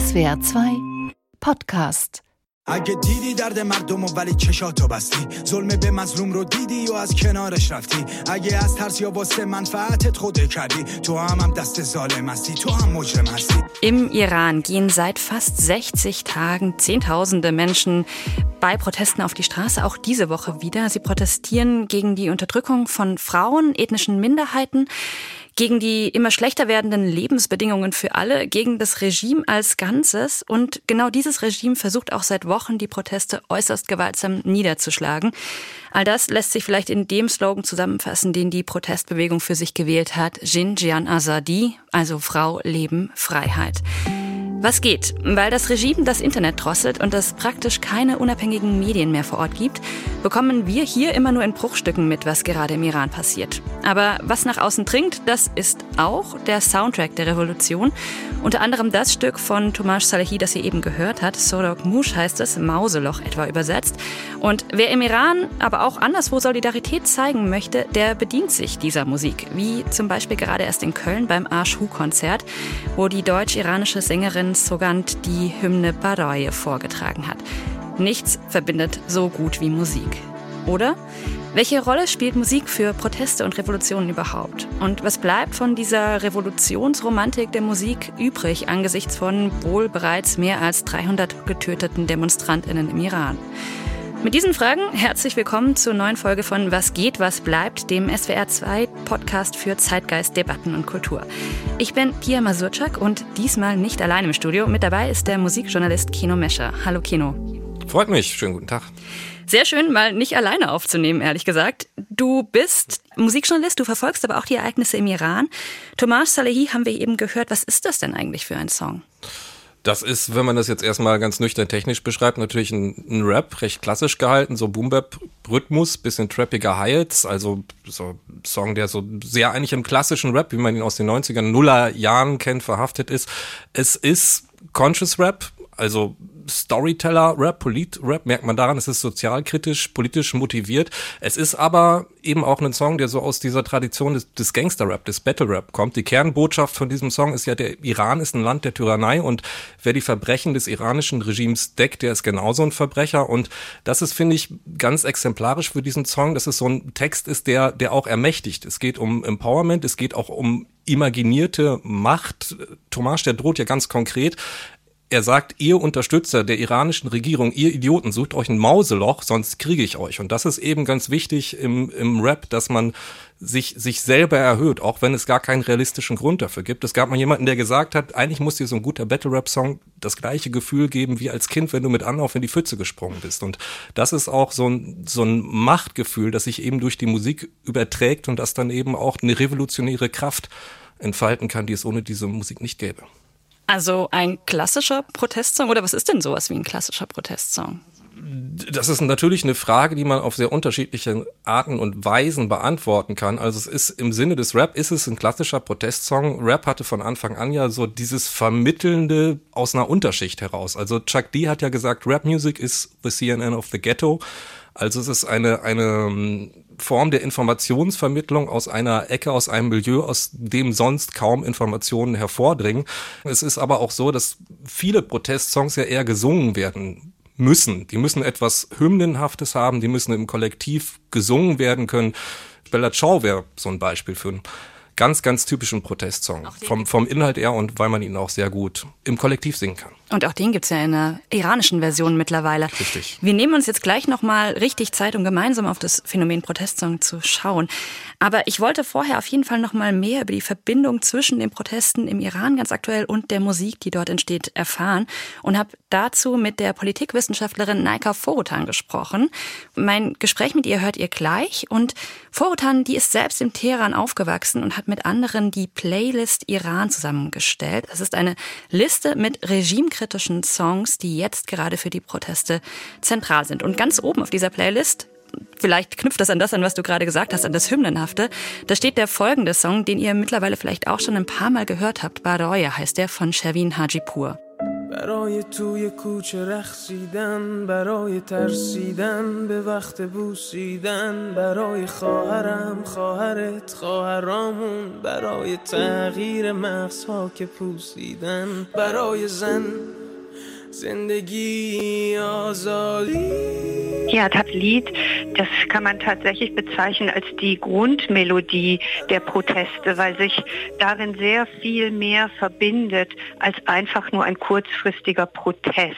SWR 2 Podcast اگه دیدی درد مردم و ولی چشاتو بستی ظلم به مظلوم رو دیدی و از کنارش رفتی اگه از ترس یا واسه منفعتت خوده کردی تو هم هم دست ظالم هستی تو هم مجرم هستی Im Iran gehen seit fast 60 Tagen Zehntausende Menschen bei Protesten auf die Straße, auch diese Woche wieder. Sie protestieren gegen die Unterdrückung von Frauen, ethnischen Minderheiten, gegen die immer schlechter werdenden Lebensbedingungen für alle, gegen das Regime als Ganzes. Und genau dieses Regime versucht auch seit Wochen, die Proteste äußerst gewaltsam niederzuschlagen. All das lässt sich vielleicht in dem Slogan zusammenfassen, den die Protestbewegung für sich gewählt hat. Jin Jian Azadi, also Frau, Leben, Freiheit. Was geht? Weil das Regime das Internet drosselt und es praktisch keine unabhängigen Medien mehr vor Ort gibt, bekommen wir hier immer nur in Bruchstücken mit, was gerade im Iran passiert. Aber was nach außen dringt, das ist auch der Soundtrack der Revolution. Unter anderem das Stück von Tomasz Salehi, das ihr eben gehört habt. Sorok Mush heißt es, Mauseloch etwa übersetzt. Und wer im Iran, aber auch anderswo Solidarität zeigen möchte, der bedient sich dieser Musik. Wie zum Beispiel gerade erst in Köln beim Arshu-Konzert, wo die deutsch-iranische Sängerin Sogant die Hymne Baroye vorgetragen hat. Nichts verbindet so gut wie Musik. Oder? Welche Rolle spielt Musik für Proteste und Revolutionen überhaupt? Und was bleibt von dieser Revolutionsromantik der Musik übrig angesichts von wohl bereits mehr als 300 getöteten Demonstrantinnen im Iran? Mit diesen Fragen herzlich willkommen zur neuen Folge von Was geht, was bleibt, dem SWR 2 Podcast für Zeitgeist, Debatten und Kultur. Ich bin Pia Masurczak und diesmal nicht allein im Studio. Mit dabei ist der Musikjournalist Kino Mescher. Hallo Kino. Freut mich. Schönen guten Tag. Sehr schön, mal nicht alleine aufzunehmen, ehrlich gesagt. Du bist Musikjournalist, du verfolgst aber auch die Ereignisse im Iran. Tomas Salehi haben wir eben gehört. Was ist das denn eigentlich für ein Song? Das ist, wenn man das jetzt erstmal ganz nüchtern technisch beschreibt, natürlich ein, ein Rap, recht klassisch gehalten, so Boom-Bap-Rhythmus, bisschen trappiger Hi-Hats, also so ein Song, der so sehr eigentlich im klassischen Rap, wie man ihn aus den 90er, Nuller Jahren kennt, verhaftet ist. Es ist Conscious Rap, also Storyteller-Rap, Polit-Rap, merkt man daran, es ist sozialkritisch, politisch motiviert. Es ist aber eben auch ein Song, der so aus dieser Tradition des, des Gangster-Rap, des Battle-Rap kommt. Die Kernbotschaft von diesem Song ist ja, der Iran ist ein Land der Tyrannei und wer die Verbrechen des iranischen Regimes deckt, der ist genauso ein Verbrecher. Und das ist, finde ich, ganz exemplarisch für diesen Song, dass es so ein Text ist, der, der auch ermächtigt. Es geht um Empowerment, es geht auch um imaginierte Macht. Tomasz, der droht ja ganz konkret, er sagt, ihr Unterstützer der iranischen Regierung, ihr Idioten, sucht euch ein Mauseloch, sonst kriege ich euch. Und das ist eben ganz wichtig im, im Rap, dass man sich, sich selber erhöht, auch wenn es gar keinen realistischen Grund dafür gibt. Es gab mal jemanden, der gesagt hat, eigentlich muss dir so ein guter Battle-Rap-Song das gleiche Gefühl geben wie als Kind, wenn du mit Anlauf in die Pfütze gesprungen bist. Und das ist auch so ein, so ein Machtgefühl, das sich eben durch die Musik überträgt und das dann eben auch eine revolutionäre Kraft entfalten kann, die es ohne diese Musik nicht gäbe. Also ein klassischer Protestsong oder was ist denn sowas wie ein klassischer Protestsong? Das ist natürlich eine Frage, die man auf sehr unterschiedliche Arten und Weisen beantworten kann. Also es ist im Sinne des Rap ist es ein klassischer Protestsong. Rap hatte von Anfang an ja so dieses Vermittelnde aus einer Unterschicht heraus. Also Chuck D hat ja gesagt, Rap Music is the CNN of the Ghetto. Also es ist eine, eine Form der Informationsvermittlung aus einer Ecke, aus einem Milieu, aus dem sonst kaum Informationen hervordringen. Es ist aber auch so, dass viele Protestsongs ja eher gesungen werden müssen. Die müssen etwas Hymnenhaftes haben, die müssen im Kollektiv gesungen werden können. Bella Ciao wäre so ein Beispiel für ein ganz, ganz typischen Protestsong. Vom, vom Inhalt her und weil man ihn auch sehr gut im Kollektiv singen kann. Und auch den gibt's ja in einer iranischen Version mittlerweile. Richtig. Wir nehmen uns jetzt gleich nochmal richtig Zeit, um gemeinsam auf das Phänomen Protestsong zu schauen. Aber ich wollte vorher auf jeden Fall nochmal mehr über die Verbindung zwischen den Protesten im Iran ganz aktuell und der Musik, die dort entsteht, erfahren und habe dazu mit der Politikwissenschaftlerin Naika Forutan gesprochen. Mein Gespräch mit ihr hört ihr gleich und Forutan, die ist selbst im Teheran aufgewachsen und hat mit anderen die Playlist Iran zusammengestellt. Das ist eine Liste mit regimekritischen Songs, die jetzt gerade für die Proteste zentral sind. Und ganz oben auf dieser Playlist vielleicht knüpft das an das an, was du gerade gesagt hast, an das Hymnenhafte. Da steht der folgende Song, den ihr mittlerweile vielleicht auch schon ein paar Mal gehört habt. Baroya heißt der von Sherwin Hajipur. برای توی کوچه رخصیدن برای ترسیدن به وقت بوسیدن برای خواهرم خواهرت خواهرامون برای تغییر مغزها که پوسیدن برای زن Zindagi Ja, das Lied, das kann man tatsächlich bezeichnen als die Grundmelodie der Proteste, weil sich darin sehr viel mehr verbindet als einfach nur ein kurzfristiger Protest.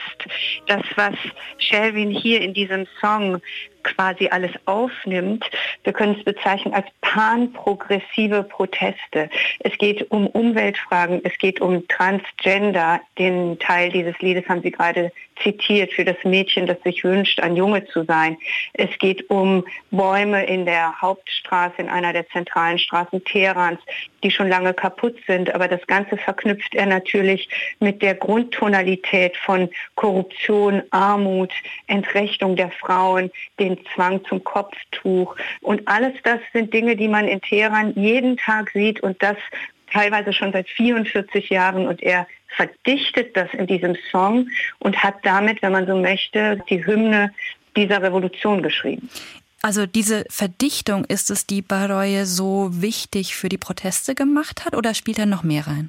Das, was Shelvin hier in diesem Song quasi alles aufnimmt. Wir können es bezeichnen als panprogressive Proteste. Es geht um Umweltfragen, es geht um Transgender. Den Teil dieses Liedes haben Sie gerade zitiert für das Mädchen, das sich wünscht, ein Junge zu sein. Es geht um Bäume in der Hauptstraße, in einer der zentralen Straßen Teherans, die schon lange kaputt sind. Aber das Ganze verknüpft er natürlich mit der Grundtonalität von Korruption, Armut, Entrechtung der Frauen, den Zwang zum Kopftuch. Und alles das sind Dinge, die man in Teheran jeden Tag sieht und das teilweise schon seit 44 Jahren und er verdichtet das in diesem Song und hat damit, wenn man so möchte, die Hymne dieser Revolution geschrieben. Also diese Verdichtung ist es, die Baroye so wichtig für die Proteste gemacht hat oder spielt da noch mehr rein?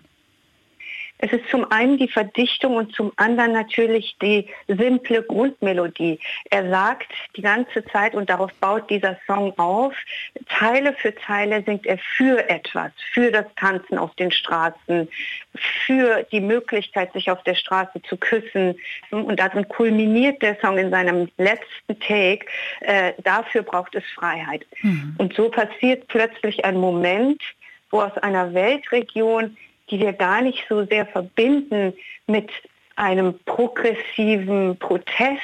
Es ist zum einen die Verdichtung und zum anderen natürlich die simple Grundmelodie. Er sagt die ganze Zeit, und darauf baut dieser Song auf, Zeile für Zeile singt er für etwas, für das Tanzen auf den Straßen, für die Möglichkeit, sich auf der Straße zu küssen. Und darin kulminiert der Song in seinem letzten Take, äh, dafür braucht es Freiheit. Mhm. Und so passiert plötzlich ein Moment, wo aus einer Weltregion die wir gar nicht so sehr verbinden mit einem progressiven Protest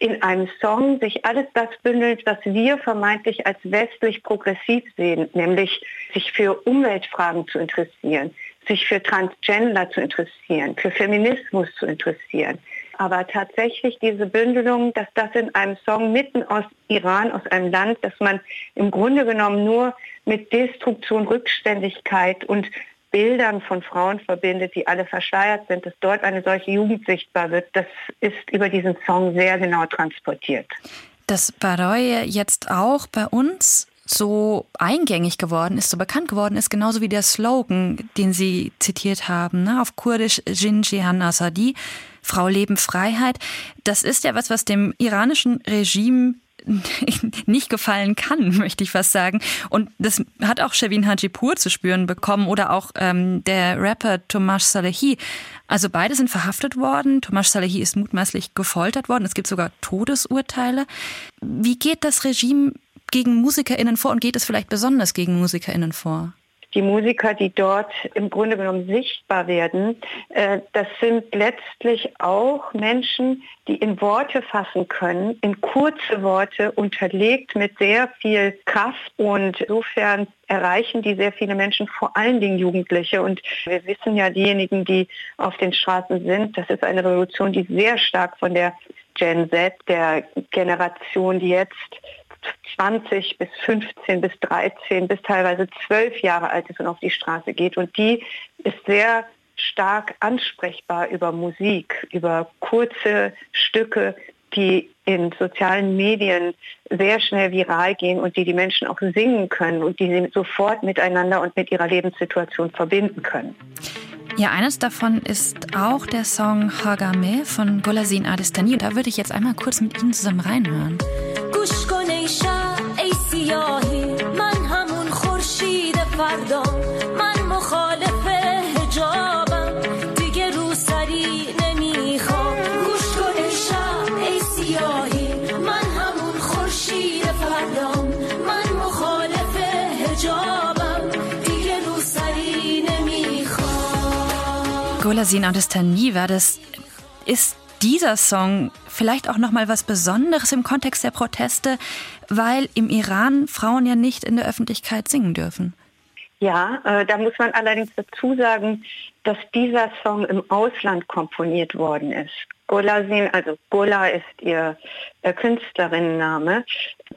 in einem Song sich alles das bündelt, was wir vermeintlich als westlich progressiv sehen, nämlich sich für Umweltfragen zu interessieren, sich für Transgender zu interessieren, für Feminismus zu interessieren. Aber tatsächlich diese Bündelung, dass das in einem Song mitten aus Iran, aus einem Land, das man im Grunde genommen nur mit Destruktion, Rückständigkeit und Bildern von Frauen verbindet, die alle verschleiert sind, dass dort eine solche Jugend sichtbar wird, das ist über diesen Song sehr genau transportiert. Dass Baroye jetzt auch bei uns so eingängig geworden ist, so bekannt geworden ist, genauso wie der Slogan, den Sie zitiert haben, ne, auf Kurdisch Jin Jihan Asadi, Frau Leben Freiheit. Das ist ja was, was dem iranischen Regime nicht gefallen kann, möchte ich fast sagen. Und das hat auch Shavin Hajipur zu spüren bekommen oder auch ähm, der Rapper Tomasz Salehi. Also beide sind verhaftet worden. Tomasz Salehi ist mutmaßlich gefoltert worden. Es gibt sogar Todesurteile. Wie geht das Regime gegen MusikerInnen vor und geht es vielleicht besonders gegen MusikerInnen vor? Die Musiker, die dort im Grunde genommen sichtbar werden, äh, das sind letztlich auch Menschen, die in Worte fassen können, in kurze Worte, unterlegt mit sehr viel Kraft. Und insofern erreichen die sehr viele Menschen, vor allen Dingen Jugendliche. Und wir wissen ja, diejenigen, die auf den Straßen sind, das ist eine Revolution, die sehr stark von der Gen Z, der Generation, die jetzt 20 bis 15 bis 13 bis teilweise 12 Jahre alt ist und auf die Straße geht. Und die ist sehr stark ansprechbar über Musik, über kurze Stücke, die in sozialen Medien sehr schnell viral gehen und die die Menschen auch singen können und die sie sofort miteinander und mit ihrer Lebenssituation verbinden können. Ja, eines davon ist auch der Song Hagame von Golazin Adestani. Da würde ich jetzt einmal kurz mit Ihnen zusammen reinhören. سیاهی من همون خورشید فردا من مخالف هجابم دیگه رو سری نمی‌خوام. گوش کن ای ای سیاهی من همون خورشید فردا من مخالف هجابم دیگه رو سری نمی‌خوام. Golazin Adestani war das ist dieser Song vielleicht auch noch mal was Besonderes im Kontext der Proteste, weil im Iran Frauen ja nicht in der Öffentlichkeit singen dürfen. Ja, äh, da muss man allerdings dazu sagen, dass dieser Song im Ausland komponiert worden ist. Golazin, also Gola ist ihr äh, Künstlerinnenname,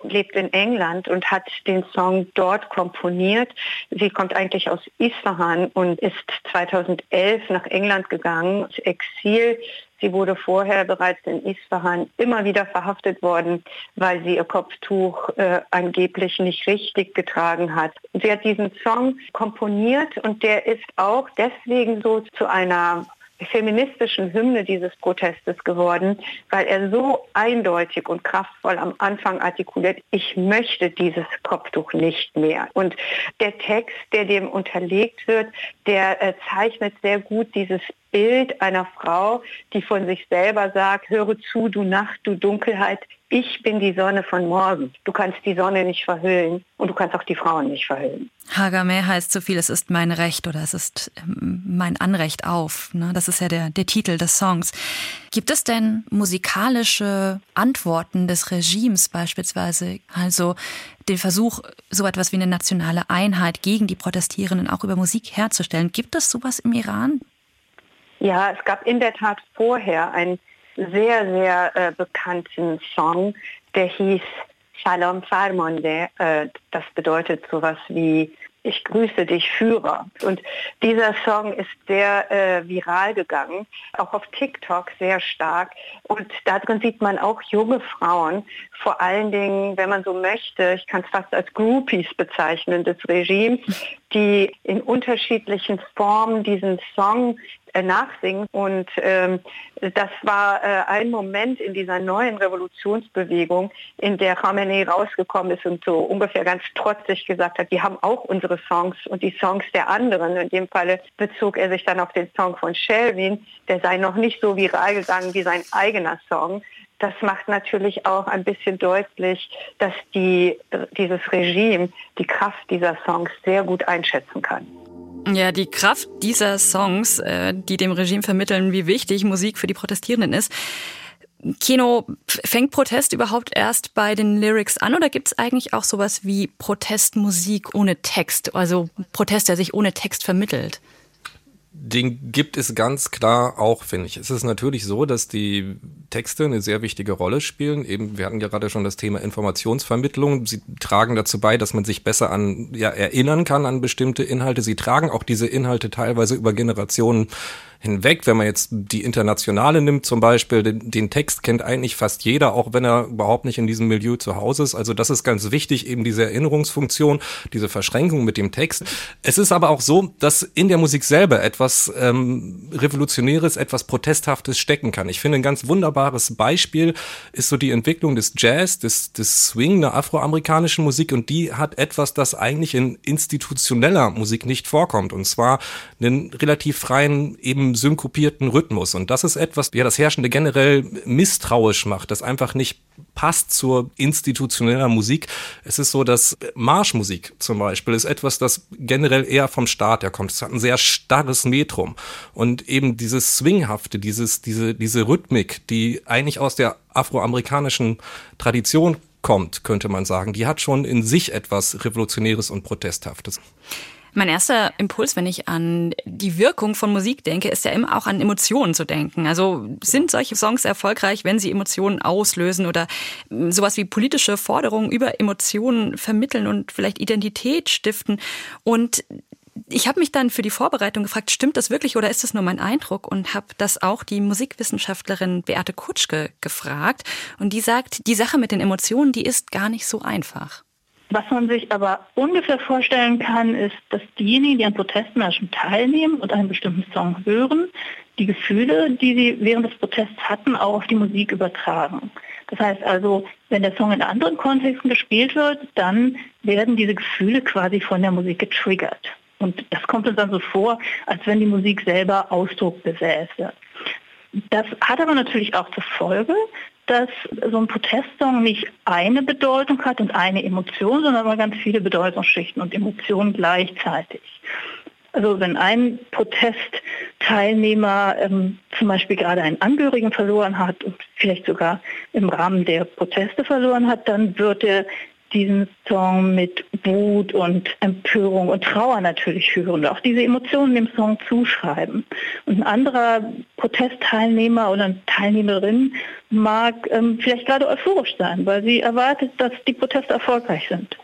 lebt in England und hat den Song dort komponiert. Sie kommt eigentlich aus Isfahan und ist 2011 nach England gegangen, ins Exil. Sie wurde vorher bereits in Isfahan immer wieder verhaftet worden, weil sie ihr Kopftuch äh, angeblich nicht richtig getragen hat. Sie hat diesen Song komponiert und der ist auch deswegen so zu einer feministischen Hymne dieses Protestes geworden, weil er so eindeutig und kraftvoll am Anfang artikuliert, ich möchte dieses Kopftuch nicht mehr. Und der Text, der dem unterlegt wird, der äh, zeichnet sehr gut dieses Bild einer Frau, die von sich selber sagt, höre zu, du Nacht, du Dunkelheit, ich bin die Sonne von morgen. Du kannst die Sonne nicht verhüllen und du kannst auch die Frauen nicht verhüllen. Hagame heißt so viel, es ist mein Recht oder es ist ähm, mein Anrecht auf. Ne? Das ist ja der, der Titel des Songs. Gibt es denn musikalische Antworten des Regimes beispielsweise? Also den Versuch, so etwas wie eine nationale Einheit gegen die Protestierenden auch über Musik herzustellen. Gibt es sowas im Iran? Ja, es gab in der Tat vorher einen sehr, sehr äh, bekannten Song, der hieß Shalom Farmonde. Äh, das bedeutet sowas wie ich grüße dich, Führer. Und dieser Song ist sehr äh, viral gegangen, auch auf TikTok sehr stark. Und darin sieht man auch junge Frauen, vor allen Dingen, wenn man so möchte, ich kann es fast als Groupies bezeichnen des Regimes, die in unterschiedlichen Formen diesen Song nachsingen. Und ähm, das war äh, ein Moment in dieser neuen Revolutionsbewegung, in der Khamenei rausgekommen ist und so ungefähr ganz trotzig gesagt hat, die haben auch unsere Songs und die Songs der anderen. In dem Falle bezog er sich dann auf den Song von Shelvin, der sei noch nicht so viral gegangen wie sein eigener Song. Das macht natürlich auch ein bisschen deutlich, dass die, dieses Regime die Kraft dieser Songs sehr gut einschätzen kann. Ja, die Kraft dieser Songs, äh, die dem Regime vermitteln, wie wichtig Musik für die Protestierenden ist. Kino, fängt Protest überhaupt erst bei den Lyrics an oder gibt es eigentlich auch sowas wie Protestmusik ohne Text, also Protest, der sich ohne Text vermittelt? Den gibt es ganz klar auch, finde ich. Es ist natürlich so, dass die Texte eine sehr wichtige Rolle spielen. Eben, wir hatten gerade schon das Thema Informationsvermittlung. Sie tragen dazu bei, dass man sich besser an, ja, erinnern kann an bestimmte Inhalte. Sie tragen auch diese Inhalte teilweise über Generationen hinweg. Wenn man jetzt die Internationale nimmt zum Beispiel, den, den, Text kennt eigentlich fast jeder, auch wenn er überhaupt nicht in diesem Milieu zu Hause ist. Also das ist ganz wichtig, eben diese Erinnerungsfunktion, diese Verschränkung mit dem Text. Es ist aber auch so, dass in der Musik selber etwas ähm, Revolutionäres, etwas Protesthaftes stecken kann. Ich finde, ein ganz wunderbares Beispiel ist so die Entwicklung des Jazz, des, des Swing, der afroamerikanischen Musik und die hat etwas, das eigentlich in institutioneller Musik nicht vorkommt. Und zwar einen relativ freien, eben synkopierten Rhythmus. Und das ist etwas, ja, das Herrschende generell misstrauisch macht, das einfach nicht passt zur institutioneller Musik. Es ist so, dass Marschmusik zum Beispiel ist etwas, das generell eher vom Staat herkommt. Es hat ein sehr starres Metrum. Und eben dieses Swinghafte, dieses, diese, diese Rhythmik, die eigentlich aus der afroamerikanischen Tradition kommt, könnte man sagen, die hat schon in sich etwas Revolutionäres und Protesthaftes. Mein erster Impuls, wenn ich an die Wirkung von Musik denke, ist ja immer auch an Emotionen zu denken. Also sind solche Songs erfolgreich, wenn sie Emotionen auslösen oder sowas wie politische Forderungen über Emotionen vermitteln und vielleicht Identität stiften? Und ich habe mich dann für die Vorbereitung gefragt, stimmt das wirklich oder ist das nur mein Eindruck? Und habe das auch die Musikwissenschaftlerin Beate Kutschke gefragt. Und die sagt, die Sache mit den Emotionen, die ist gar nicht so einfach. Was man sich aber ungefähr vorstellen kann, ist, dass diejenigen, die an Protestmärschen teilnehmen und einen bestimmten Song hören, die Gefühle, die sie während des Protests hatten, auch auf die Musik übertragen. Das heißt also, wenn der Song in anderen Kontexten gespielt wird, dann werden diese Gefühle quasi von der Musik getriggert. Und das kommt uns dann so vor, als wenn die Musik selber Ausdruck besäße. Das hat aber natürlich auch zur Folge, dass so ein Protestsong nicht eine Bedeutung hat und eine Emotion, sondern aber ganz viele Bedeutungsschichten und Emotionen gleichzeitig. Also wenn ein Protestteilnehmer ähm, zum Beispiel gerade einen Angehörigen verloren hat und vielleicht sogar im Rahmen der Proteste verloren hat, dann wird er diesen Song mit Wut und Empörung und Trauer natürlich hören und auch diese Emotionen dem Song zuschreiben. Und ein anderer Protestteilnehmer oder Teilnehmerin mag ähm, vielleicht gerade euphorisch sein, weil sie erwartet, dass die Proteste erfolgreich sind.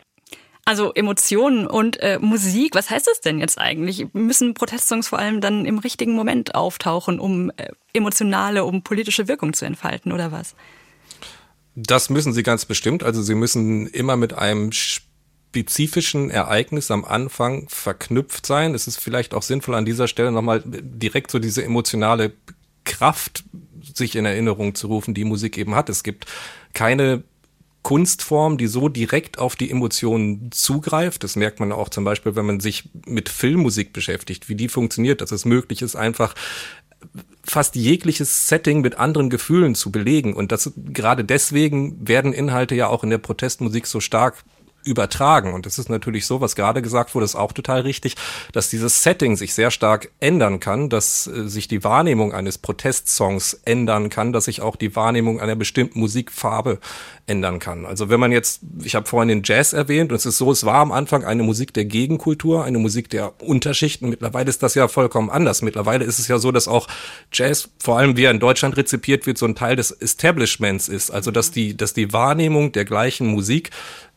Also Emotionen und äh, Musik, was heißt das denn jetzt eigentlich? Müssen Protestsongs vor allem dann im richtigen Moment auftauchen, um äh, emotionale, um politische Wirkung zu entfalten oder was? Das müssen sie ganz bestimmt. Also sie müssen immer mit einem spezifischen Ereignis am Anfang verknüpft sein. Es ist vielleicht auch sinnvoll an dieser Stelle nochmal direkt so diese emotionale Kraft sich in Erinnerung zu rufen, die Musik eben hat. Es gibt keine Kunstform, die so direkt auf die Emotionen zugreift. Das merkt man auch zum Beispiel, wenn man sich mit Filmmusik beschäftigt, wie die funktioniert, dass es möglich ist, einfach fast jegliches Setting mit anderen Gefühlen zu belegen. Und das gerade deswegen werden Inhalte ja auch in der Protestmusik so stark übertragen. Und das ist natürlich so, was gerade gesagt wurde, ist auch total richtig, dass dieses Setting sich sehr stark ändern kann, dass äh, sich die Wahrnehmung eines Protestsongs ändern kann, dass sich auch die Wahrnehmung einer bestimmten Musikfarbe ändern kann. Also wenn man jetzt, ich habe vorhin den Jazz erwähnt, und es ist so, es war am Anfang eine Musik der Gegenkultur, eine Musik der Unterschichten. Mittlerweile ist das ja vollkommen anders. Mittlerweile ist es ja so, dass auch Jazz, vor allem wie er in Deutschland rezipiert wird, so ein Teil des Establishments ist. Also dass die, dass die Wahrnehmung der gleichen Musik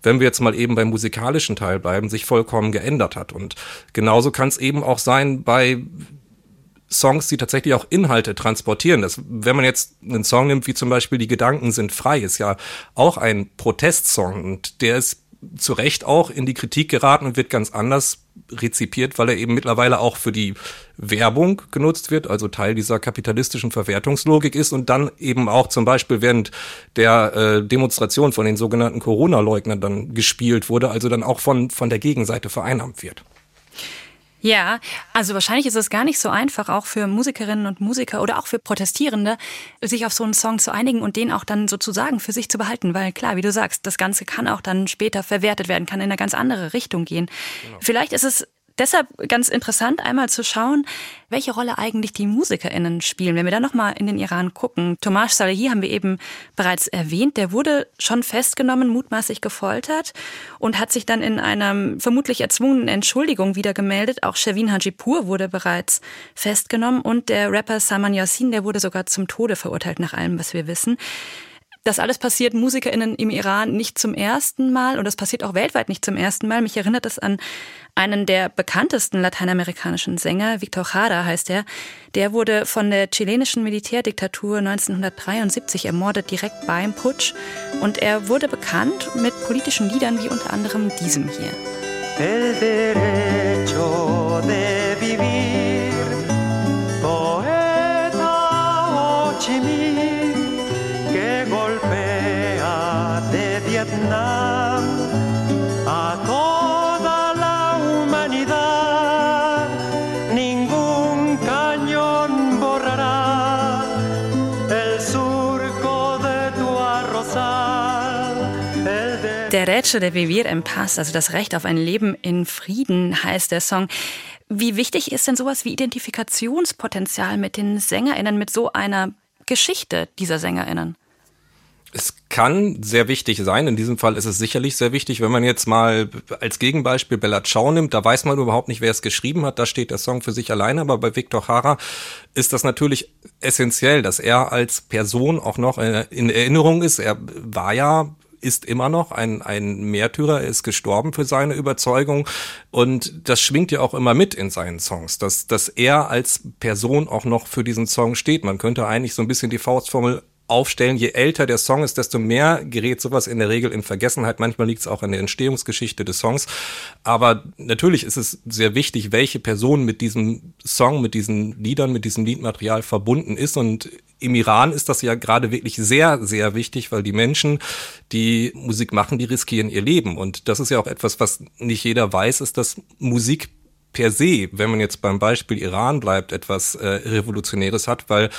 wenn wir jetzt mal eben beim musikalischen Teil bleiben, sich vollkommen geändert hat. Und genauso kann es eben auch sein bei Songs, die tatsächlich auch Inhalte transportieren. Das, wenn man jetzt einen Song nimmt, wie zum Beispiel Die Gedanken sind frei, ist ja auch ein Protestsong und der ist zu Recht auch in die Kritik geraten und wird ganz anders rezipiert, weil er eben mittlerweile auch für die Werbung genutzt wird, also Teil dieser kapitalistischen Verwertungslogik ist und dann eben auch zum Beispiel während der äh, Demonstration von den sogenannten Corona-Leugnern dann gespielt wurde, also dann auch von, von der Gegenseite vereinnahmt wird. Ja, also wahrscheinlich ist es gar nicht so einfach, auch für Musikerinnen und Musiker oder auch für Protestierende, sich auf so einen Song zu einigen und den auch dann sozusagen für sich zu behalten. Weil klar, wie du sagst, das Ganze kann auch dann später verwertet werden, kann in eine ganz andere Richtung gehen. Genau. Vielleicht ist es Deshalb ganz interessant, einmal zu schauen, welche Rolle eigentlich die MusikerInnen spielen. Wenn wir da nochmal in den Iran gucken, Tomasz Salehi haben wir eben bereits erwähnt, der wurde schon festgenommen, mutmaßlich gefoltert und hat sich dann in einer vermutlich erzwungenen Entschuldigung wieder gemeldet. Auch Shervin Hajipur wurde bereits festgenommen und der Rapper Saman Yassin, der wurde sogar zum Tode verurteilt, nach allem, was wir wissen. Das alles passiert MusikerInnen im Iran nicht zum ersten Mal und das passiert auch weltweit nicht zum ersten Mal. Mich erinnert es an einen der bekanntesten lateinamerikanischen Sänger, Victor Jara heißt er. Der wurde von der chilenischen Militärdiktatur 1973 ermordet, direkt beim Putsch. Und er wurde bekannt mit politischen Liedern wie unter anderem diesem hier. Derecho de Vivir en Paz, also das Recht auf ein Leben in Frieden, heißt der Song. Wie wichtig ist denn sowas wie Identifikationspotenzial mit den SängerInnen, mit so einer Geschichte dieser SängerInnen? Es kann sehr wichtig sein. In diesem Fall ist es sicherlich sehr wichtig, wenn man jetzt mal als Gegenbeispiel Bella Ciao nimmt, da weiß man überhaupt nicht, wer es geschrieben hat. Da steht der Song für sich alleine. Aber bei Victor Hara ist das natürlich essentiell, dass er als Person auch noch in Erinnerung ist. Er war ja ist immer noch ein, ein Märtyrer, er ist gestorben für seine Überzeugung und das schwingt ja auch immer mit in seinen Songs, dass, dass er als Person auch noch für diesen Song steht. Man könnte eigentlich so ein bisschen die Faustformel aufstellen. Je älter der Song ist, desto mehr gerät sowas in der Regel in Vergessenheit. Manchmal liegt es auch an der Entstehungsgeschichte des Songs. Aber natürlich ist es sehr wichtig, welche Person mit diesem Song, mit diesen Liedern, mit diesem Liedmaterial verbunden ist. Und im Iran ist das ja gerade wirklich sehr, sehr wichtig, weil die Menschen, die Musik machen, die riskieren ihr Leben. Und das ist ja auch etwas, was nicht jeder weiß, ist, dass Musik per se, wenn man jetzt beim Beispiel Iran bleibt, etwas äh, Revolutionäres hat, weil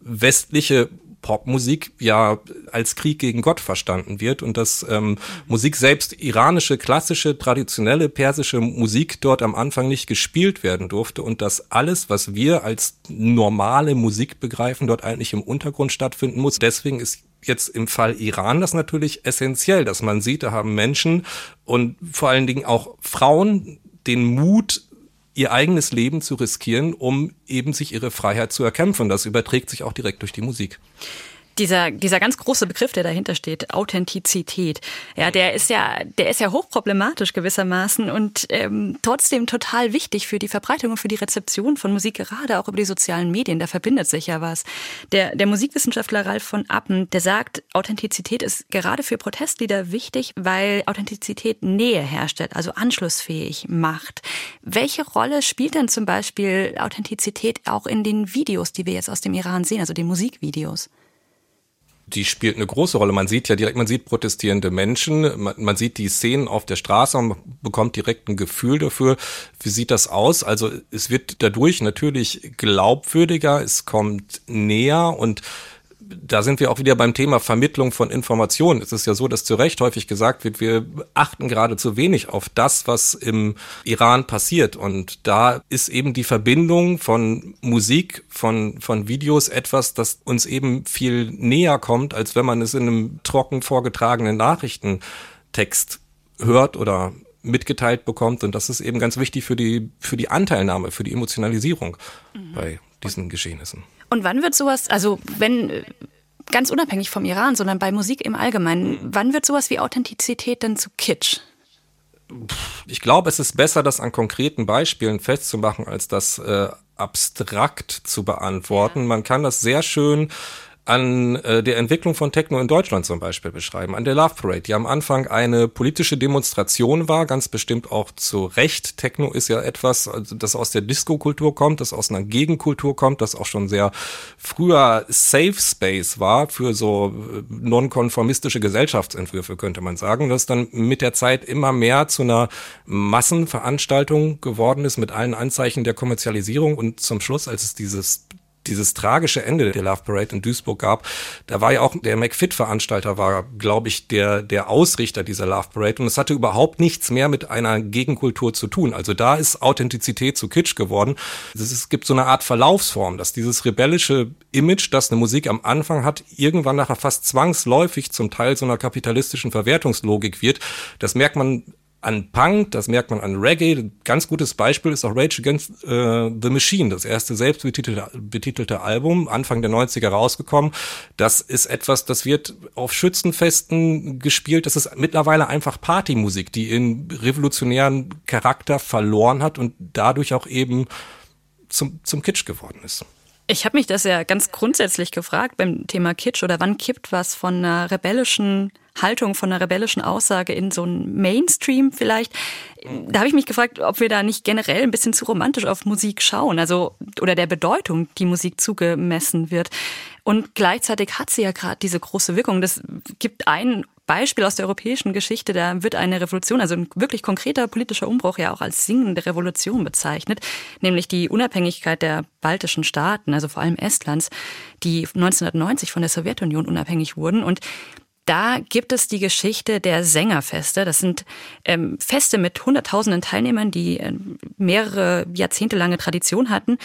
westliche Popmusik ja als Krieg gegen Gott verstanden wird und dass ähm, Musik selbst iranische, klassische, traditionelle persische Musik dort am Anfang nicht gespielt werden durfte und dass alles, was wir als normale Musik begreifen, dort eigentlich im Untergrund stattfinden muss. Deswegen ist jetzt im Fall Iran das natürlich essentiell, dass man sieht, da haben Menschen und vor allen Dingen auch Frauen den Mut, ihr eigenes Leben zu riskieren, um eben sich ihre Freiheit zu erkämpfen. Das überträgt sich auch direkt durch die Musik dieser, dieser ganz große Begriff, der dahinter steht, Authentizität, ja, der ist ja, der ist ja hochproblematisch gewissermaßen und ähm, trotzdem total wichtig für die Verbreitung und für die Rezeption von Musik, gerade auch über die sozialen Medien. Da verbindet sich ja was. Der, der Musikwissenschaftler Ralf von Appen, der sagt, Authentizität ist gerade für Protestlieder wichtig, weil Authentizität Nähe herstellt, also anschlussfähig macht. Welche Rolle spielt denn zum Beispiel Authentizität auch in den Videos, die wir jetzt aus dem Iran sehen, also den Musikvideos? Die spielt eine große Rolle. Man sieht ja direkt, man sieht protestierende Menschen, man, man, sieht die Szenen auf der Straße und bekommt direkt ein Gefühl dafür, wie sieht das aus. Also es wird dadurch natürlich glaubwürdiger, es kommt näher und da sind wir auch wieder beim Thema Vermittlung von Informationen. Es ist ja so, dass zu Recht häufig gesagt wird, wir achten gerade zu wenig auf das, was im Iran passiert. Und da ist eben die Verbindung von Musik, von, von Videos etwas, das uns eben viel näher kommt, als wenn man es in einem trocken vorgetragenen Nachrichtentext hört oder mitgeteilt bekommt. Und das ist eben ganz wichtig für die, für die Anteilnahme, für die Emotionalisierung mhm. bei diesen Geschehnissen. Und wann wird sowas, also wenn ganz unabhängig vom Iran, sondern bei Musik im Allgemeinen, wann wird sowas wie Authentizität denn zu Kitsch? Ich glaube, es ist besser, das an konkreten Beispielen festzumachen, als das äh, abstrakt zu beantworten. Ja. Man kann das sehr schön an äh, der Entwicklung von Techno in Deutschland zum Beispiel beschreiben, an der Love Parade, die am Anfang eine politische Demonstration war, ganz bestimmt auch zu Recht. Techno ist ja etwas, also, das aus der Disco-Kultur kommt, das aus einer Gegenkultur kommt, das auch schon sehr früher Safe Space war für so äh, nonkonformistische Gesellschaftsentwürfe, könnte man sagen, das dann mit der Zeit immer mehr zu einer Massenveranstaltung geworden ist mit allen Anzeichen der Kommerzialisierung und zum Schluss, als es dieses dieses tragische Ende der Love Parade in Duisburg gab, da war ja auch der McFit-Veranstalter war, glaube ich, der, der Ausrichter dieser Love Parade und es hatte überhaupt nichts mehr mit einer Gegenkultur zu tun. Also da ist Authentizität zu Kitsch geworden. Es gibt so eine Art Verlaufsform, dass dieses rebellische Image, das eine Musik am Anfang hat, irgendwann nachher fast zwangsläufig zum Teil so einer kapitalistischen Verwertungslogik wird. Das merkt man an Punk, das merkt man an Reggae. Ganz gutes Beispiel ist auch Rage Against äh, the Machine, das erste selbst betitelte, betitelte Album, Anfang der 90er rausgekommen. Das ist etwas, das wird auf Schützenfesten gespielt. Das ist mittlerweile einfach Partymusik, die in revolutionären Charakter verloren hat und dadurch auch eben zum, zum Kitsch geworden ist. Ich habe mich das ja ganz grundsätzlich gefragt beim Thema Kitsch oder wann kippt was von einer rebellischen Haltung, von einer rebellischen Aussage in so einen Mainstream vielleicht. Da habe ich mich gefragt, ob wir da nicht generell ein bisschen zu romantisch auf Musik schauen, also oder der Bedeutung, die Musik zugemessen wird. Und gleichzeitig hat sie ja gerade diese große Wirkung. Das gibt ein Beispiel aus der europäischen Geschichte, da wird eine Revolution, also ein wirklich konkreter politischer Umbruch ja auch als singende Revolution bezeichnet, nämlich die Unabhängigkeit der baltischen Staaten, also vor allem Estlands, die 1990 von der Sowjetunion unabhängig wurden. Und da gibt es die Geschichte der Sängerfeste. Das sind ähm, Feste mit hunderttausenden Teilnehmern, die äh, mehrere Jahrzehnte lange Tradition hatten.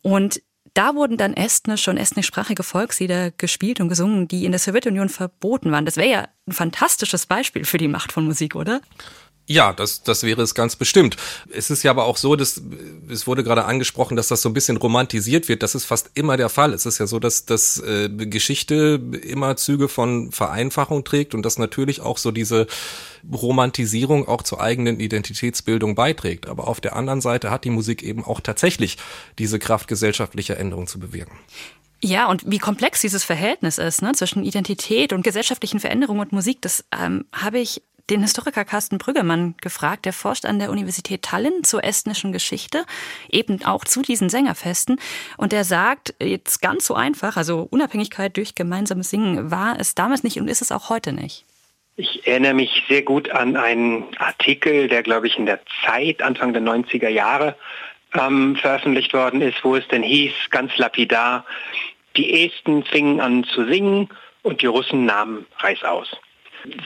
Und da wurden dann estnische und estnischsprachige Volkslieder gespielt und gesungen, die in der Sowjetunion verboten waren. Das wäre ja ein fantastisches Beispiel für die Macht von Musik, oder? Ja, das, das wäre es ganz bestimmt. Es ist ja aber auch so, dass es wurde gerade angesprochen, dass das so ein bisschen romantisiert wird. Das ist fast immer der Fall. Es ist ja so, dass, dass äh, Geschichte immer Züge von Vereinfachung trägt und dass natürlich auch so diese Romantisierung auch zur eigenen Identitätsbildung beiträgt. Aber auf der anderen Seite hat die Musik eben auch tatsächlich diese Kraft gesellschaftlicher Änderung zu bewirken. Ja, und wie komplex dieses Verhältnis ist ne, zwischen Identität und gesellschaftlichen Veränderungen und Musik, das ähm, habe ich den Historiker Carsten Brüggemann gefragt. Der forscht an der Universität Tallinn zur estnischen Geschichte, eben auch zu diesen Sängerfesten. Und der sagt, jetzt ganz so einfach, also Unabhängigkeit durch gemeinsames Singen war es damals nicht und ist es auch heute nicht. Ich erinnere mich sehr gut an einen Artikel, der, glaube ich, in der Zeit Anfang der 90er Jahre ähm, veröffentlicht worden ist, wo es denn hieß, ganz lapidar, Die Esten fingen an zu singen und die Russen nahmen Reis aus.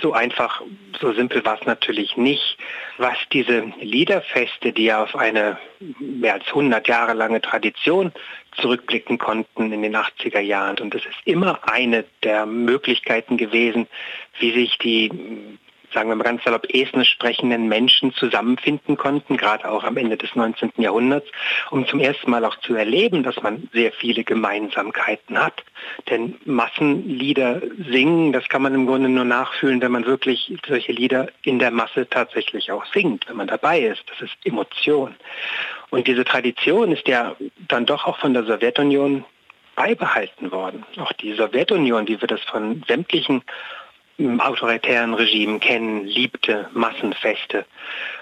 So einfach, so simpel war es natürlich nicht. Was diese Liederfeste, die ja auf eine mehr als 100 Jahre lange Tradition zurückblicken konnten in den 80er Jahren. Und es ist immer eine der Möglichkeiten gewesen, wie sich die sagen wir mal ganz salopp, estnisch sprechenden Menschen zusammenfinden konnten, gerade auch am Ende des 19. Jahrhunderts, um zum ersten Mal auch zu erleben, dass man sehr viele Gemeinsamkeiten hat. Denn Massenlieder singen, das kann man im Grunde nur nachfühlen, wenn man wirklich solche Lieder in der Masse tatsächlich auch singt, wenn man dabei ist. Das ist Emotion. Und diese Tradition ist ja dann doch auch von der Sowjetunion beibehalten worden. Auch die Sowjetunion, wie wir das von sämtlichen autoritären Regime kennen, liebte Massenfeste.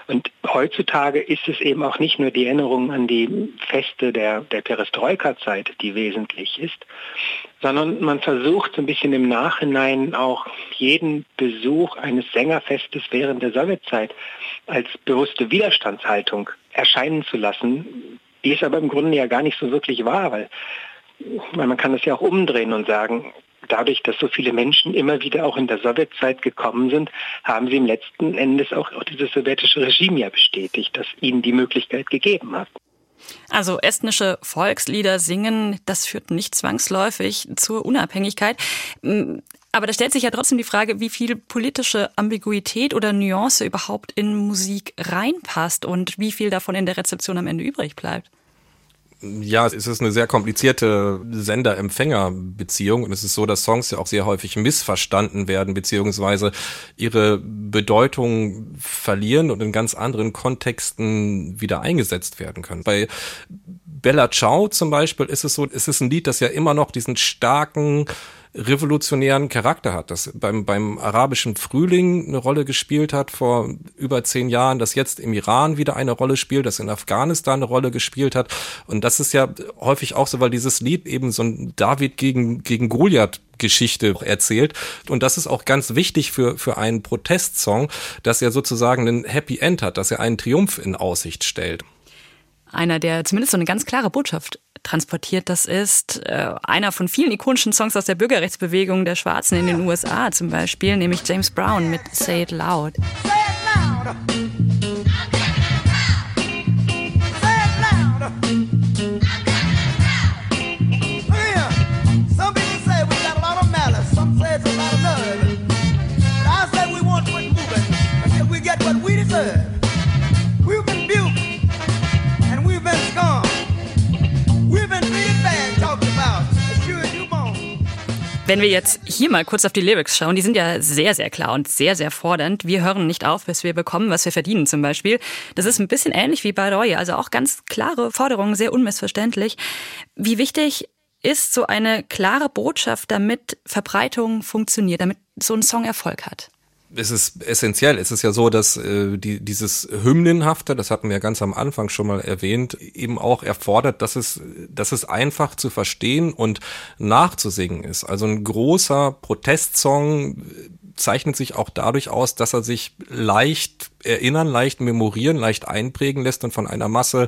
Und heutzutage ist es eben auch nicht nur die Erinnerung an die Feste der, der Perestroika-Zeit, die wesentlich ist, sondern man versucht so ein bisschen im Nachhinein auch jeden Besuch eines Sängerfestes während der Sowjetzeit als bewusste Widerstandshaltung erscheinen zu lassen. Die ist aber im Grunde ja gar nicht so wirklich wahr, weil man kann das ja auch umdrehen und sagen, dadurch, dass so viele Menschen immer wieder auch in der Sowjetzeit gekommen sind, haben sie im letzten Endes auch, auch dieses sowjetische Regime ja bestätigt, das ihnen die Möglichkeit gegeben hat. Also estnische Volkslieder singen, das führt nicht zwangsläufig zur Unabhängigkeit. Aber da stellt sich ja trotzdem die Frage, wie viel politische Ambiguität oder Nuance überhaupt in Musik reinpasst und wie viel davon in der Rezeption am Ende übrig bleibt ja, es ist eine sehr komplizierte Sender-Empfänger-Beziehung und es ist so, dass Songs ja auch sehr häufig missverstanden werden, beziehungsweise ihre Bedeutung verlieren und in ganz anderen Kontexten wieder eingesetzt werden können. Bei Bella Ciao zum Beispiel ist es so, es ist ein Lied, das ja immer noch diesen starken revolutionären Charakter hat, das beim, beim arabischen Frühling eine Rolle gespielt hat vor über zehn Jahren, das jetzt im Iran wieder eine Rolle spielt, das in Afghanistan eine Rolle gespielt hat. Und das ist ja häufig auch so, weil dieses Lied eben so ein David gegen, gegen Goliath Geschichte erzählt. Und das ist auch ganz wichtig für, für einen Protestsong, dass er sozusagen einen Happy End hat, dass er einen Triumph in Aussicht stellt. Einer, der zumindest so eine ganz klare Botschaft transportiert. Das ist äh, einer von vielen ikonischen Songs aus der Bürgerrechtsbewegung der Schwarzen in den USA zum Beispiel, nämlich James Brown mit Say It Loud. Say it loud. Wenn wir jetzt hier mal kurz auf die Lyrics schauen, die sind ja sehr, sehr klar und sehr, sehr fordernd. Wir hören nicht auf, bis wir bekommen, was wir verdienen zum Beispiel. Das ist ein bisschen ähnlich wie bei Reue, also auch ganz klare Forderungen, sehr unmissverständlich. Wie wichtig ist so eine klare Botschaft, damit Verbreitung funktioniert, damit so ein Song Erfolg hat? Es ist essentiell. Es ist ja so, dass äh, die, dieses Hymnenhafte, das hatten wir ganz am Anfang schon mal erwähnt, eben auch erfordert, dass es, dass es einfach zu verstehen und nachzusingen ist. Also ein großer Protestsong zeichnet sich auch dadurch aus, dass er sich leicht erinnern, leicht memorieren, leicht einprägen lässt und von einer Masse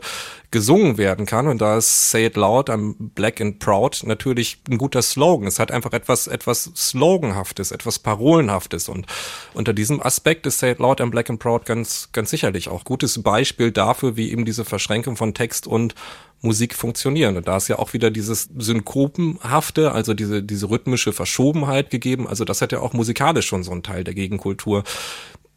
gesungen werden kann. Und da ist Say It Loud, I'm Black and Proud natürlich ein guter Slogan. Es hat einfach etwas, etwas Sloganhaftes, etwas Parolenhaftes. Und unter diesem Aspekt ist Say It Loud, I'm Black and Proud ganz, ganz sicherlich auch gutes Beispiel dafür, wie eben diese Verschränkung von Text und Musik funktionieren. Und da ist ja auch wieder dieses Synkopenhafte, also diese, diese rhythmische Verschobenheit gegeben. Also das hat ja auch musikalisch schon so einen Teil der Gegenkultur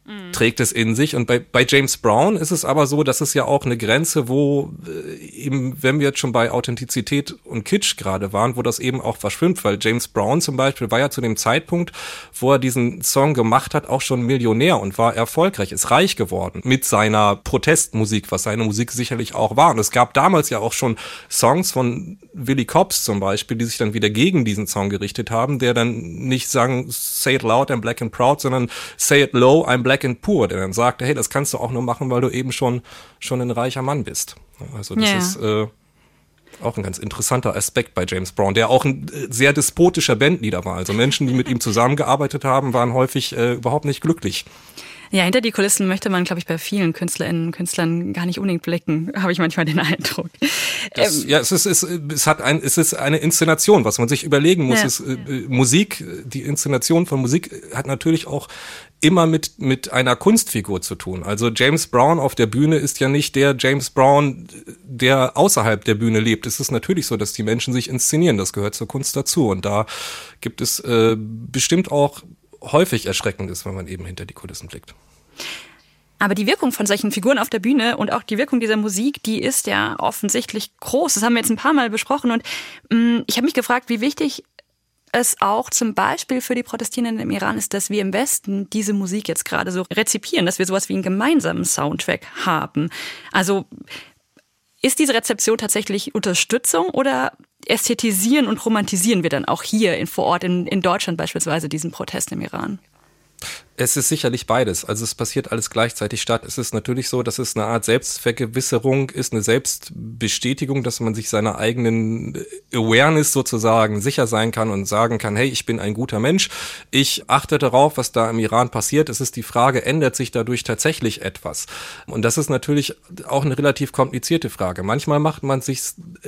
mhm. trägt es in sich. Und bei, bei James Brown ist es aber so, dass es ja auch eine Grenze, wo äh, eben, wenn wir jetzt schon bei Authentizität und Kitsch gerade waren, wo das eben auch verschwimmt, weil James Brown zum Beispiel war ja zu dem Zeitpunkt, wo er diesen Song gemacht hat, auch schon Millionär und war erfolgreich, ist reich geworden mit seiner Protestmusik, was seine Musik sicherlich auch war. Und es gab damals ja auch schon Songs von Willy Cobbs zum Beispiel, die sich dann wieder gegen diesen Song gerichtet haben, der dann nicht sagen, say it loud, I'm black and proud, sondern say it low, I'm black Black Poor, der dann sagte, hey, das kannst du auch nur machen, weil du eben schon, schon ein reicher Mann bist. Also das yeah. ist äh, auch ein ganz interessanter Aspekt bei James Brown, der auch ein äh, sehr despotischer Bandleader war. Also Menschen, die mit ihm zusammengearbeitet haben, waren häufig äh, überhaupt nicht glücklich. Ja, hinter die Kulissen möchte man, glaube ich, bei vielen Künstlerinnen und Künstlern gar nicht unbedingt blicken, habe ich manchmal den Eindruck. Das, ähm, ja, es ist, es, es hat ein, es ist eine Inszenation, was man sich überlegen muss. Ja. Ist, äh, Musik, die Inszenation von Musik hat natürlich auch immer mit, mit einer Kunstfigur zu tun. Also James Brown auf der Bühne ist ja nicht der James Brown, der außerhalb der Bühne lebt. Es ist natürlich so, dass die Menschen sich inszenieren. Das gehört zur Kunst dazu. Und da gibt es äh, bestimmt auch häufig Erschreckendes, wenn man eben hinter die Kulissen blickt. Aber die Wirkung von solchen Figuren auf der Bühne und auch die Wirkung dieser Musik, die ist ja offensichtlich groß. Das haben wir jetzt ein paar Mal besprochen. Und mh, mm, ich habe mich gefragt, wie wichtig es auch zum Beispiel für die Protestierenden im Iran ist, dass wir im Westen diese Musik jetzt gerade so rezipieren, dass wir sowas wie einen gemeinsamen Soundtrack haben. Also ist diese Rezeption tatsächlich Unterstützung oder ästhetisieren und romantisieren wir dann auch hier in, vor Ort in, in Deutschland beispielsweise diesen Protest im Iran? Es ist sicherlich beides. Also es passiert alles gleichzeitig statt. Es ist natürlich so, dass es eine Art Selbstvergewisserung ist, eine Selbstbestätigung, dass man sich seiner eigenen Awareness sozusagen sicher sein kann und sagen kann, hey, ich bin ein guter Mensch. Ich achte darauf, was da im Iran passiert. Es ist die Frage, ändert sich dadurch tatsächlich etwas? Und das ist natürlich auch eine relativ komplizierte Frage. Manchmal macht man sich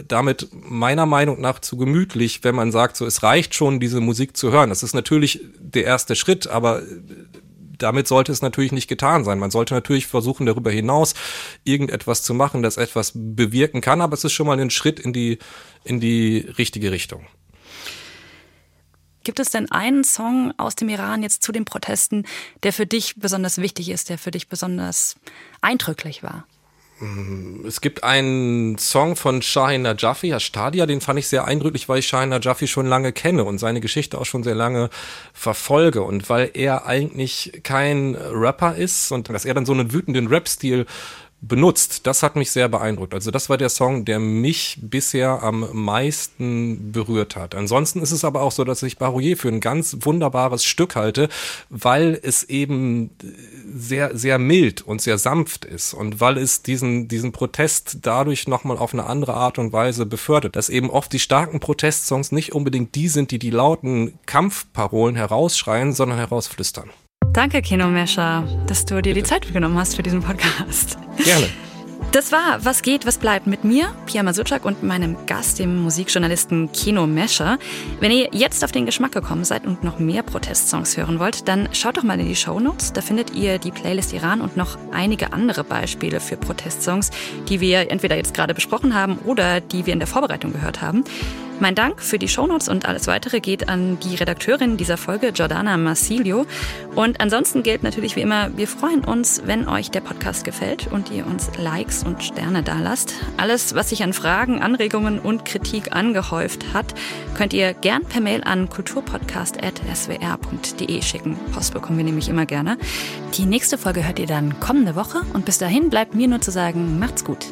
damit meiner Meinung nach zu gemütlich, wenn man sagt, so es reicht schon, diese Musik zu hören. Das ist natürlich der erste Schritt, aber damit sollte es natürlich nicht getan sein. Man sollte natürlich versuchen, darüber hinaus irgendetwas zu machen, das etwas bewirken kann, aber es ist schon mal ein Schritt in die, in die richtige Richtung. Gibt es denn einen Song aus dem Iran jetzt zu den Protesten, der für dich besonders wichtig ist, der für dich besonders eindrücklich war? Es gibt einen Song von Shahin Najafi, Stadia, den fand ich sehr eindrücklich, weil ich Shahin Najafi schon lange kenne und seine Geschichte auch schon sehr lange verfolge und weil er eigentlich kein Rapper ist und dass er dann so einen wütenden Rap-Stil benutzt. Das hat mich sehr beeindruckt. Also das war der Song, der mich bisher am meisten berührt hat. Ansonsten ist es aber auch so, dass ich Barouillet für ein ganz wunderbares Stück halte, weil es eben sehr, sehr mild und sehr sanft ist und weil es diesen, diesen Protest dadurch nochmal auf eine andere Art und Weise befördert, dass eben oft die starken Protestsongs nicht unbedingt die sind, die die lauten Kampfparolen herausschreien, sondern herausflüstern. Danke, Kino Mescher, dass du dir die Zeit genommen hast für diesen Podcast. Gerne. Das war Was geht, was bleibt mit mir, Pia Masuczak und meinem Gast, dem Musikjournalisten Kino Mescher. Wenn ihr jetzt auf den Geschmack gekommen seid und noch mehr Protestsongs hören wollt, dann schaut doch mal in die Show Notes. Da findet ihr die Playlist Iran und noch einige andere Beispiele für Protestsongs, die wir entweder jetzt gerade besprochen haben oder die wir in der Vorbereitung gehört haben. Mein Dank für die Shownotes und alles weitere geht an die Redakteurin dieser Folge, Giordana Marsilio. Und ansonsten gilt natürlich wie immer, wir freuen uns, wenn euch der Podcast gefällt und ihr uns Likes und Sterne dalasst. Alles, was sich an Fragen, Anregungen und Kritik angehäuft hat, könnt ihr gern per Mail an kulturpodcast.swr.de schicken. Post bekommen wir nämlich immer gerne. Die nächste Folge hört ihr dann kommende Woche und bis dahin bleibt mir nur zu sagen, macht's gut.